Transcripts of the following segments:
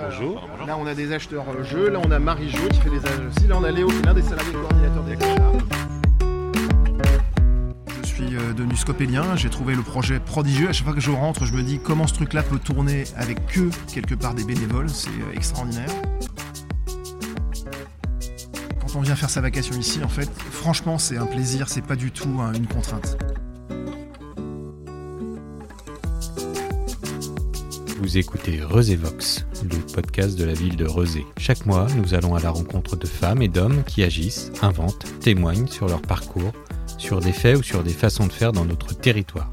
Bonjour. Là, on a des acheteurs euh, jeux. Là, on a Marie Jo qui fait les achats aussi. Là, on a Léo qui est l'un des salariés coordinateurs des achats. Je suis euh, devenu scopélien. J'ai trouvé le projet prodigieux. À chaque fois que je rentre, je me dis comment ce truc-là peut tourner avec que quelque part des bénévoles. C'est euh, extraordinaire. Quand on vient faire sa vacation ici, en fait, franchement, c'est un plaisir. C'est pas du tout hein, une contrainte. Vous écoutez Vox, le podcast de la ville de Rezé. Chaque mois, nous allons à la rencontre de femmes et d'hommes qui agissent, inventent, témoignent sur leur parcours, sur des faits ou sur des façons de faire dans notre territoire.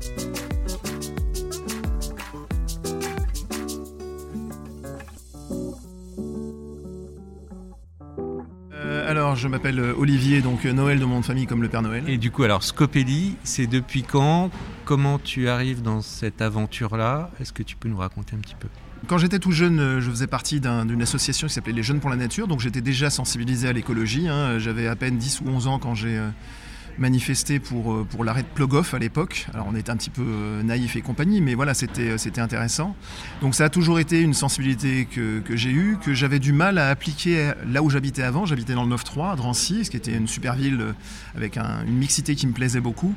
Euh, alors, je m'appelle euh, Olivier, donc euh, Noël de mon nom de famille comme le Père Noël. Et du coup, alors Scopelli, c'est depuis quand Comment tu arrives dans cette aventure-là? Est-ce que tu peux nous raconter un petit peu? Quand j'étais tout jeune, je faisais partie d'une association qui s'appelait Les Jeunes pour la Nature, donc j'étais déjà sensibilisé à l'écologie. Hein. J'avais à peine 10 ou 11 ans quand j'ai manifesté pour, euh, pour l'arrêt de Plogoff à l'époque. Alors on était un petit peu euh, naïf et compagnie, mais voilà, c'était, euh, c'était intéressant. Donc ça a toujours été une sensibilité que, que j'ai eue, que j'avais du mal à appliquer là où j'habitais avant. J'habitais dans le 9-3 à Drancy, ce qui était une super ville avec une mixité qui me plaisait beaucoup.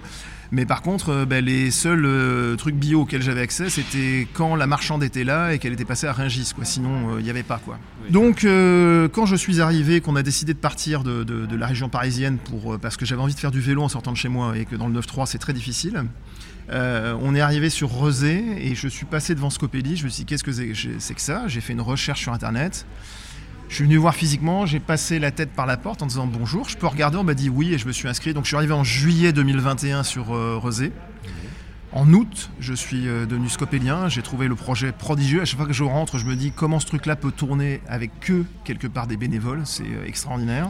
Mais par contre, euh, ben, les seuls euh, trucs bio auxquels j'avais accès, c'était quand la marchande était là et qu'elle était passée à Ringis. Quoi. Sinon, euh, il n'y avait pas. Quoi. Donc, quand je suis arrivé, qu'on a décidé de partir de, la région parisienne pour, parce que j'avais envie de faire du vélo en sortant de chez moi et que dans le 9-3, c'est très difficile, on est arrivé sur Rezé et je suis passé devant Scopelli. Je me suis dit, qu'est-ce que c'est que ça? J'ai fait une recherche sur Internet. Je suis venu voir physiquement, j'ai passé la tête par la porte en disant bonjour, je peux regarder, on m'a dit oui et je me suis inscrit. Donc je suis arrivé en juillet 2021 sur euh, En août, je suis euh, devenu scopélien, j'ai trouvé le projet prodigieux. À chaque fois que je rentre, je me dis comment ce truc-là peut tourner avec que quelque part des bénévoles, c'est euh, extraordinaire.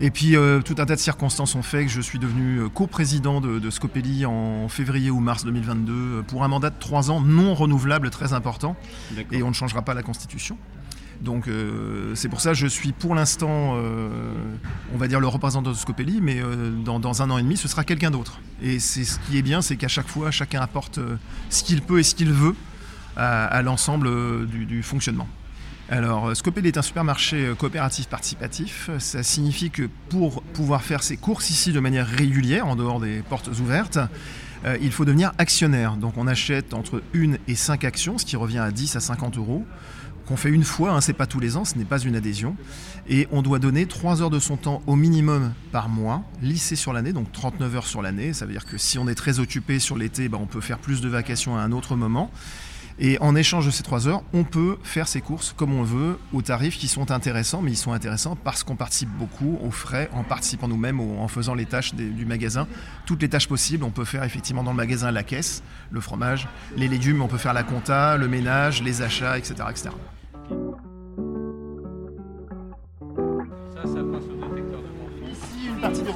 Et puis euh, tout un tas de circonstances ont fait que je suis devenu coprésident de, de Scopelli en février ou mars 2022 pour un mandat de trois ans non renouvelable très important. Et on ne changera pas la Constitution. Donc euh, c'est pour ça que je suis pour l'instant, euh, on va dire le représentant de Scopelli, mais euh, dans, un an et demi, ce sera quelqu'un d'autre. Et c'est ce qui est bien, c'est qu'à chaque fois, chacun apporte ce qu'il peut et ce qu'il veut à, l'ensemble du, fonctionnement. Alors, Scopelli est un supermarché coopératif participatif. Ça signifie que pour pouvoir faire ses courses ici de manière régulière, en dehors des portes ouvertes, il faut devenir actionnaire. Donc, on achète entre une et cinq actions, ce qui revient à 10 à 50 euros qu'on fait une fois, hein, c'est pas tous les ans, ce n'est pas une adhésion. Et on doit donner 3 heures de son temps au minimum par mois, lissé sur l'année, donc 39 heures sur l'année. Ça veut dire que si on est très occupé sur l'été, bah, on peut faire plus de vacations à un autre moment. Et en échange de ces trois heures, on peut faire ses courses comme on veut, aux tarifs qui sont intéressants, mais ils sont intéressants parce qu'on participe beaucoup aux frais, en participant nous-mêmes, en faisant les tâches du magasin. Toutes les tâches possibles, on peut faire effectivement dans le magasin la caisse, le fromage, les légumes, on peut faire la compta, le ménage, les achats, etc.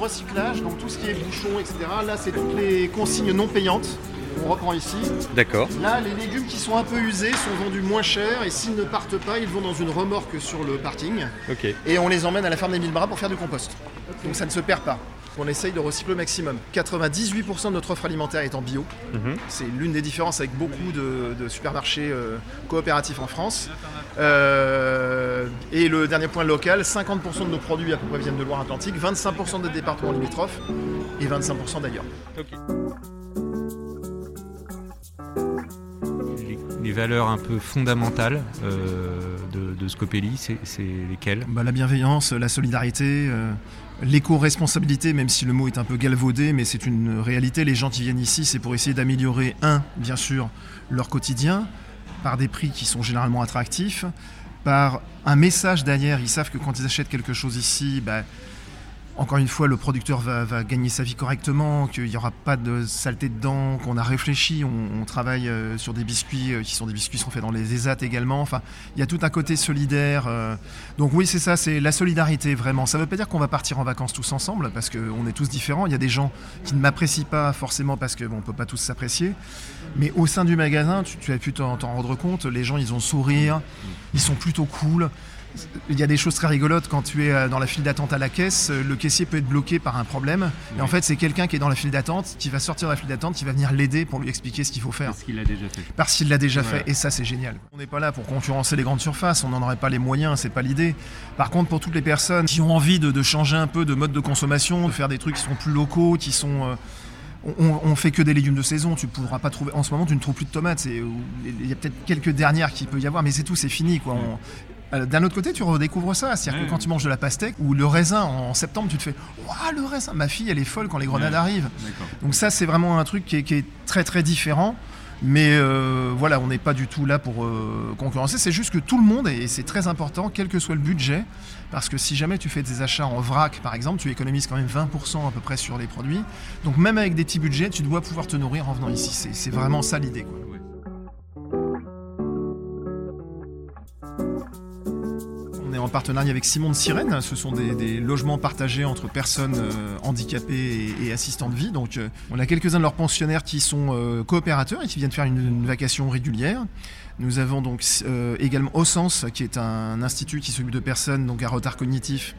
recyclage, donc tout ce qui est bouchon, etc. Là, c'est toutes les consignes non payantes on reprend ici. D'accord. Là, les légumes qui sont un peu usés sont vendus moins cher et s'ils ne partent pas, ils vont dans une remorque sur le parking. Ok. Et on les emmène à la ferme des Mille Bras pour faire du compost. Donc ça ne se perd pas. On essaye de recycler au maximum. 98% de notre offre alimentaire est en bio. Mhm. C'est l'une des différences avec beaucoup de, supermarchés euh, coopératifs en France. Euh, et le dernier point local, 50% de nos produits à peu près viennent de Loire-Atlantique, 25% des départements limitrophes et 25% d'ailleurs les valeurs un peu fondamentales euh, de, Scopelli, c'est lesquelles? Bah, La bienveillance, la solidarité, euh, l'éco-responsabilité, même si le mot est un peu galvaudé, mais c'est une réalité. Les gens qui viennent ici, c'est pour essayer d'améliorer, un, bien sûr, leur quotidien, par des prix qui sont généralement attractifs, par un message derrière. Ils savent que quand ils achètent quelque chose ici, bah, encore une fois, le producteur va, gagner sa vie correctement, qu'il n'y aura pas de saleté dedans, qu'on a réfléchi, on, travaille euh, sur des biscuits euh, qui sont des biscuits qui sont faits dans les ESAT également. Enfin, il y a tout un côté solidaire. Euh. donc oui, c'est ça, c'est la solidarité vraiment. Ça ne veut pas dire qu'on va partir en vacances tous ensemble, parce qu'on est tous différents. Il y a des gens qui ne m'apprécient pas forcément parce qu'on ne peut pas tous s'apprécier. Mais au sein du magasin, tu, tu as pu t'en rendre compte, les gens, ils ont sourire, ils sont plutôt cool il y a des choses très rigolotes quand tu es euh, dans la file d'attente à la caisse, euh, le caissier peut être bloqué par un problème. Et en fait, c'est quelqu'un qui est dans la file d'attente, qui va sortir de la file d'attente, qui va venir l'aider pour lui expliquer ce qu'il faut faire. Parce qu'il l'a déjà fait. Parce qu'il l'a déjà Voilà. fait. Et ça, c'est génial. On n'est pas là pour concurrencer les grandes surfaces. On n'en aurait pas les moyens. C'est pas l'idée. Par contre, pour toutes les personnes qui ont envie de, de changer un peu de mode de consommation, de faire des trucs qui sont plus locaux, qui sont euh, on, on fait que des légumes de saison. Tu pourras pas trouver. En ce moment, tu ne trouves plus de tomates. Il y a peut-être quelques dernières qu'il peut y avoir, mais c'est tout. C'est fini, quoi. On- D'un autre côté, tu redécouvres ça. C'est-à-dire que quand tu manges de la pastèque ou le raisin en septembre, tu te fais Waouh, le raisin Ma fille, elle est folle quand les grenades arrivent. Donc, ça, c'est vraiment un truc qui est, qui est très très différent. Mais euh, voilà, on n'est pas du tout là pour euh, concurrencer. C'est juste que tout le monde, et c'est très important, quel que soit le budget, parce que si jamais tu fais des achats en vrac, par exemple, tu économises quand même 20% à peu près sur les produits. Donc même avec des petits budgets, tu dois pouvoir te nourrir en venant ici. C'est- C'est vraiment ça l'idée. quoi. En partenariat avec Simon de Sirène. Ce sont des, logements partagés entre personnes euh, handicapées et, assistants de vie. Donc, euh, on a quelques-uns de leurs pensionnaires qui sont euh, coopérateurs et qui viennent faire une, vacation régulière. Nous avons donc également Ossens, qui est un institut qui s'occupe de personnes donc à retard cognitif.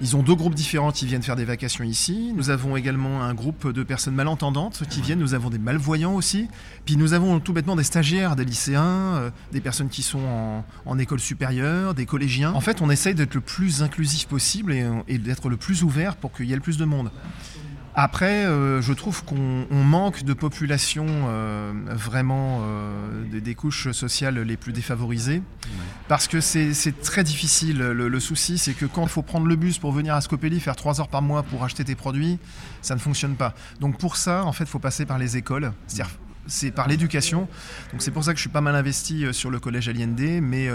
Ils ont deux groupes différents qui viennent faire des vacations ici. Nous avons également un groupe de personnes malentendantes qui viennent. Nous avons des malvoyants aussi. Puis nous avons tout bêtement des stagiaires, des lycéens, euh, des personnes qui sont en, école supérieure, des collégiens. En fait, on essaye d'être le plus inclusif possible et, et d'être le plus ouvert pour qu'il y ait le plus de monde. Après, euh, je trouve qu'on on manque de population euh, vraiment euh, des, des couches sociales les plus défavorisées. Parce que c'est très difficile. Le, le souci, c'est que quand il faut prendre le bus pour venir à Scopelli, faire 3 heures par mois pour acheter tes produits, ça ne fonctionne pas. Donc pour ça, en fait, il faut passer par les écoles. C'est-à-dire, c'est par l'éducation. Donc c'est pour ça que je suis pas mal investi sur le collège Allende, mais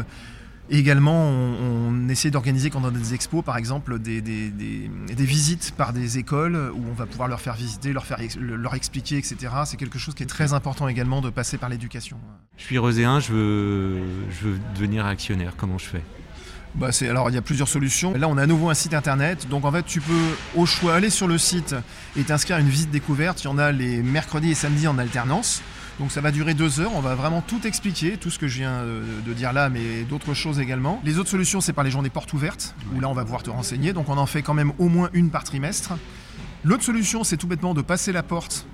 également on, on essaie d'organiser quand on a des expos, par exemple, des, des- des- des visites par des écoles où on va pouvoir leur faire visiter, leur, faire, leur expliquer, etc. C'est quelque chose qui est très important également de passer par l'éducation. Je suis roséen, je veux, je veux devenir actionnaire. Comment je fais? Bah, alors il y a plusieurs solutions. Là on a à nouveau un site internet, donc en fait tu peux au choix aller sur le site et t'inscrire à une visite découverte. Il y en a les mercredis et samedis en alternance. Donc ça va durer deux heures, on va vraiment tout expliquer, tout ce que je viens euh, de dire là, mais d'autres choses également. Les autres solutions, c'est par les journées portes ouvertes, où là on va pouvoir te renseigner, donc on en fait quand même au moins une par trimestre. L'autre solution, c'est tout bêtement de passer la porte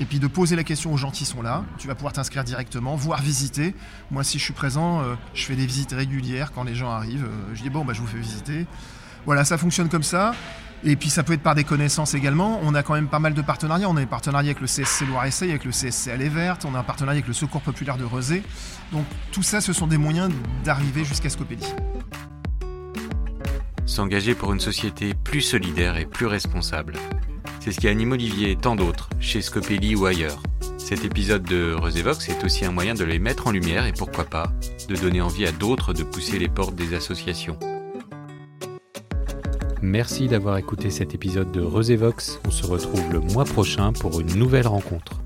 et puis de poser la question aux gens qui sont là. Tu vas pouvoir t'inscrire directement, voire visiter. Moi, si je suis présent, euh, je fais des visites régulières quand les gens arrivent. euh, je dis bon, bah, je vous fais visiter. Voilà, ça fonctionne comme ça. Et puis ça peut être par des connaissances également. On a quand même pas mal de partenariats. On a des partenariats avec le CSC Loire-Essay, avec le CSC Allée Verte. On a un partenariat avec le Secours Populaire de Rezé. Donc tout ça, ce sont des moyens d'arriver jusqu'à Scopélie. S'engager pour une société plus solidaire et plus responsable. C'est ce qui anime Olivier et tant d'autres, chez Scopelli ou ailleurs. Cet épisode de Resévox est aussi un moyen de les mettre en lumière et pourquoi pas, de donner envie à d'autres de pousser les portes des associations. Merci d'avoir écouté cet épisode de Resévox. On se retrouve le mois prochain pour une nouvelle rencontre.